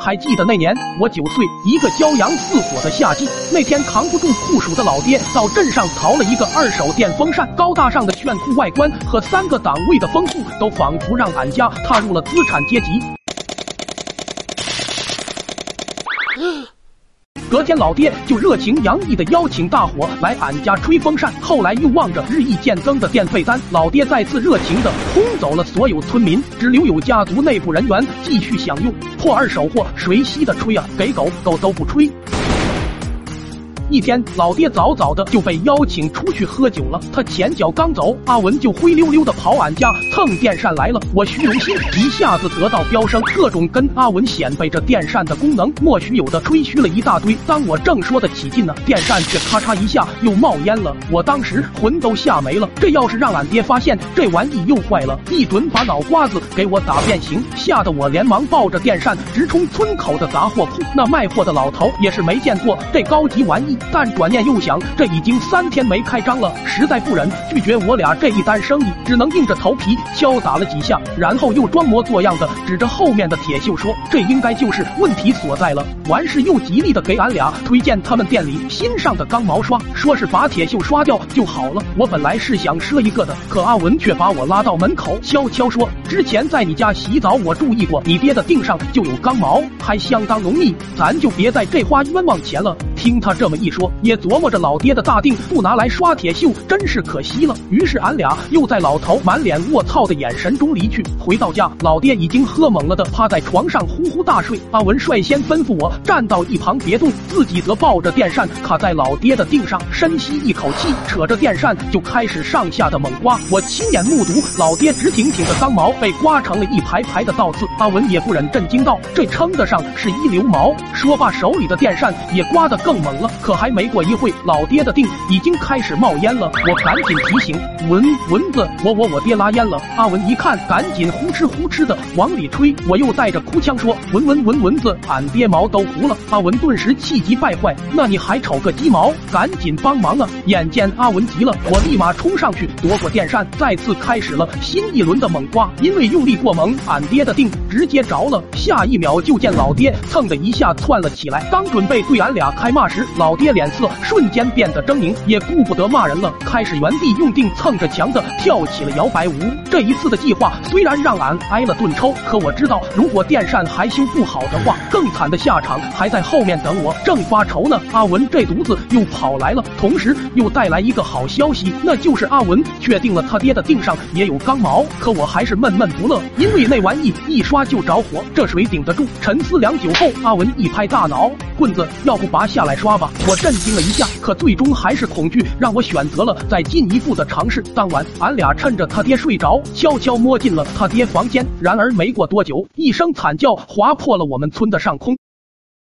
还记得那年我九岁，一个骄阳似火的夏季，那天扛不住酷暑的老爹到镇上淘了一个二手电风扇，高大上的炫酷外观和三个档位的丰富，都仿佛让俺家踏入了资产阶级。隔天，老爹就热情洋溢的邀请大伙来俺家吹风扇。后来又望着日益渐增的电费单，老爹再次热情的轰走了所有村民，只留有家族内部人员继续享用破二手货，谁稀的吹啊？给狗狗都不吹。一天，老爹早早的就被邀请出去喝酒了。他前脚刚走，阿文就灰溜溜的跑俺家蹭电扇来了。我虚荣心一下子得到飙升，各种跟阿文显摆着电扇的功能，莫须有的吹嘘了一大堆。当我正说的起劲呢，电扇却咔嚓一下又冒烟了。我当时魂都吓没了，这要是让俺爹发现这玩意又坏了，一准把脑瓜子给我打变形，吓得我连忙抱着电扇直冲村口的杂货铺。那卖货的老头也是没见过这高级玩意。但转念又想，这已经三天没开张了，实在不忍拒绝我俩这一单生意，只能硬着头皮敲打了几下，然后又装模作样的指着后面的铁锈说：“这应该就是问题所在了。”完事又极力的给俺俩推荐他们店里新上的钢毛刷，说是把铁锈刷掉就好了。我本来是想赊一个的，可阿文却把我拉到门口，悄悄说：“之前在你家洗澡，我注意过，你爹的腚上就有钢毛，还相当浓密，咱就别在这花冤枉钱了。”听他这么一说，也琢磨着老爹的大腚不拿来刷铁锈，真是可惜了。于是俺俩又在老头满脸卧槽的眼神中离去。回到家，老爹已经喝懵了的趴在床上呼呼大睡。阿文率先吩咐我站到一旁别动，自己则抱着电扇卡在老爹的腚上，深吸一口气，扯着电扇就开始上下的猛刮。我亲眼目睹老爹直挺挺的钢毛被刮成了一排排的倒刺。阿文也不忍震惊道：“这称得上是一流毛。”说罢，手里的电扇也刮得更。更猛了，可还没过一会，老爹的腚已经开始冒烟了。我赶紧提醒蚊蚊子，我我我爹拉烟了。阿文一看，赶紧呼哧呼哧的往里吹。我又带着哭腔说：蚊蚊蚊蚊子，俺爹毛都糊了。阿文顿时气急败坏，那你还瞅个鸡毛？赶紧帮忙啊！眼见阿文急了，我立马冲上去夺过电扇，再次开始了新一轮的猛刮。因为用力过猛，俺爹的腚直接着了。下一秒，就见老爹蹭的一下窜了起来，刚准备对俺俩开骂。时，老爹脸色瞬间变得狰狞，也顾不得骂人了，开始原地用腚蹭着墙的跳起了摇摆舞。这一次的计划虽然让俺挨了顿抽，可我知道，如果电扇还修不好的话，更惨的下场还在后面等我。正发愁呢，阿文这犊子又跑来了，同时又带来一个好消息，那就是阿文确定了他爹的腚上也有钢毛。可我还是闷闷不乐，因为那玩意一刷他就着火，这谁顶得住？沉思良久后，阿文一拍大脑，棍子要不拔下。来刷吧！我震惊了一下，可最终还是恐惧让我选择了再进一步的尝试。当晚，俺俩趁着他爹睡着，悄悄摸进了他爹房间。然而没过多久，一声惨叫划破了我们村的上空。